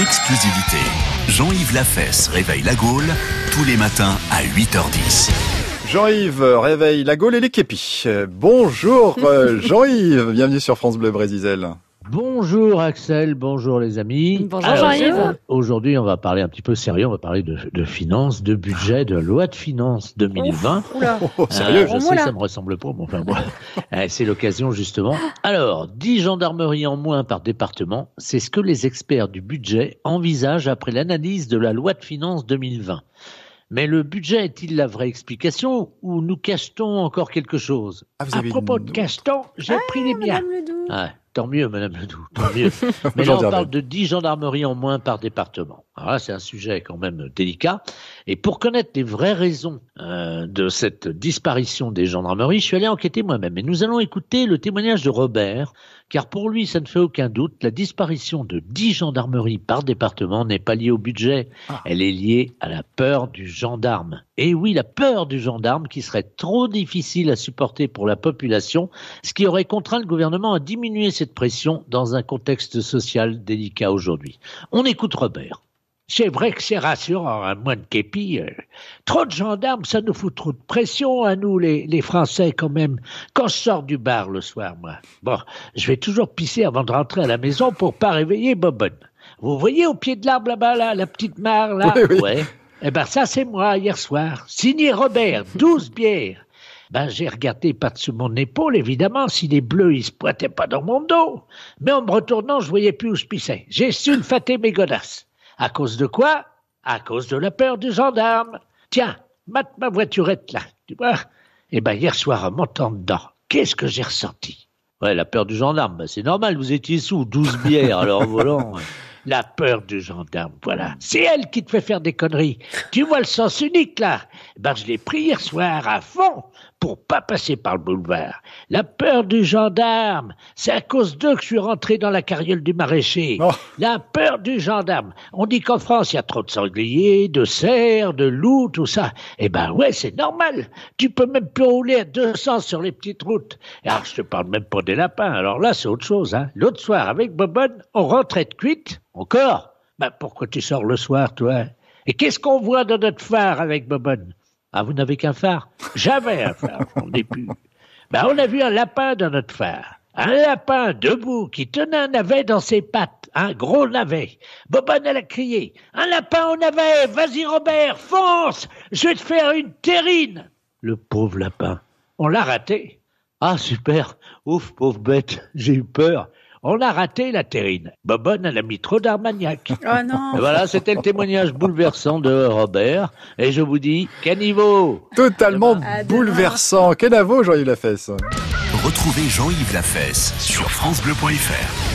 exclusivité. Jean-Yves Lafesse réveille la Gaule tous les matins à 8h10. Jean-Yves réveille la Gaule et les képis. Euh, Bonjour euh, Jean-Yves, bienvenue sur France Bleu Brésil. Bonjour Axel, bonjour les amis. Bonjour Jean-Yves. Aujourd'hui, on va parler un petit peu sérieux, on va parler de, de finances, de budget, de loi de finances 2020. Oula. Oh, sérieux Euh, je sais, ça me ressemble pas, mais enfin bon, Euh, c'est l'occasion justement. Alors, 10 gendarmeries en moins par département, c'est ce que les experts du budget envisagent après l'analyse de la loi de finances 2020. Mais le budget est-il la vraie explication ou nous cachetons encore quelque chose? Ah, À propos une- de cachetons, j'ai pris les. Ah, tant mieux, Madame Ledoux, tant mieux. Mais là, on parle de 10 gendarmeries en moins par département. Alors là, c'est un sujet quand même délicat. Et pour connaître les vraies raisons euh, de cette disparition des gendarmeries, je suis allé enquêter moi-même. Et nous allons écouter le témoignage de Robert, car pour lui, ça ne fait aucun doute, la disparition de 10 gendarmeries par département n'est pas liée au budget. Ah. Elle est liée à la peur du gendarme. Et oui, la peur du gendarme qui serait trop difficile à supporter pour la population ce qui aurait contraint le gouvernement à diminuer cette pression dans un contexte social délicat aujourd'hui. On écoute Robert. C'est vrai que c'est rassurant, à moins de képi. euh, trop de gendarmes, ça nous fout trop de pression à nous, les, les Français, quand même. Quand je sors du bar le soir, moi, bon, je vais toujours pisser avant de rentrer à la maison pour pas réveiller Bobonne. Vous voyez au pied de l'arbre là-bas, là, la petite mare, là? Oui, oui. Ouais. Eh ben, ça, c'est moi, hier soir. Signé Robert, 12 bières. Ben, j'ai regardé par-dessus mon épaule, évidemment, si les bleus, ils se pointaient pas dans mon dos. Mais en me retournant, je voyais plus où je pissais. J'ai sulfaté mes godasses. À cause de quoi? À cause de la peur du gendarme. Tiens, mate ma voiturette là, tu vois? Eh ben, hier soir, en montant dedans, qu'est-ce que j'ai ressenti? Ouais, la peur du gendarme, ben, c'est normal, vous étiez sous 12 bières, alors volant. La peur du gendarme, voilà. C'est elle qui te fait faire des conneries. Tu vois le sens unique, là Ben, je l'ai pris hier soir à fond pour pas passer par le boulevard. La peur du gendarme, c'est à cause d'eux que je suis rentré dans la carriole du maraîcher. Oh. La peur du gendarme. On dit qu'en France, il y a trop de sangliers, de cerfs, de loups, tout ça. Eh ben ouais, c'est normal. Tu peux même plus rouler à 200 sur les petites routes. Alors, je te parle même pas des lapins. Alors là, c'est autre chose. Hein. L'autre soir, avec Bobonne, on rentrait de cuite. Encore? Ben pourquoi tu sors le soir, toi? Et qu'est-ce qu'on voit dans notre phare avec Bobonne? Ah, vous n'avez qu'un phare J'avais un phare, on n'est plus. Ben, on a vu un lapin dans notre phare. Un lapin debout qui tenait un navet dans ses pattes, un gros navet. Bobonne, elle a crié Un lapin au navet Vas-y, Robert, fonce Je vais te faire une terrine Le pauvre lapin. On l'a raté. Ah, super Ouf, pauvre bête, j'ai eu peur. On a raté la terrine. Bobonne, elle a mis trop d'armagnac. Oh non. Voilà, c'était le témoignage bouleversant de Robert. Et je vous dis, caniveau Totalement demain. bouleversant. Kenavo Jean-Yves Lafesse. Retrouvez Jean-Yves Lafesse sur FranceBleu.fr.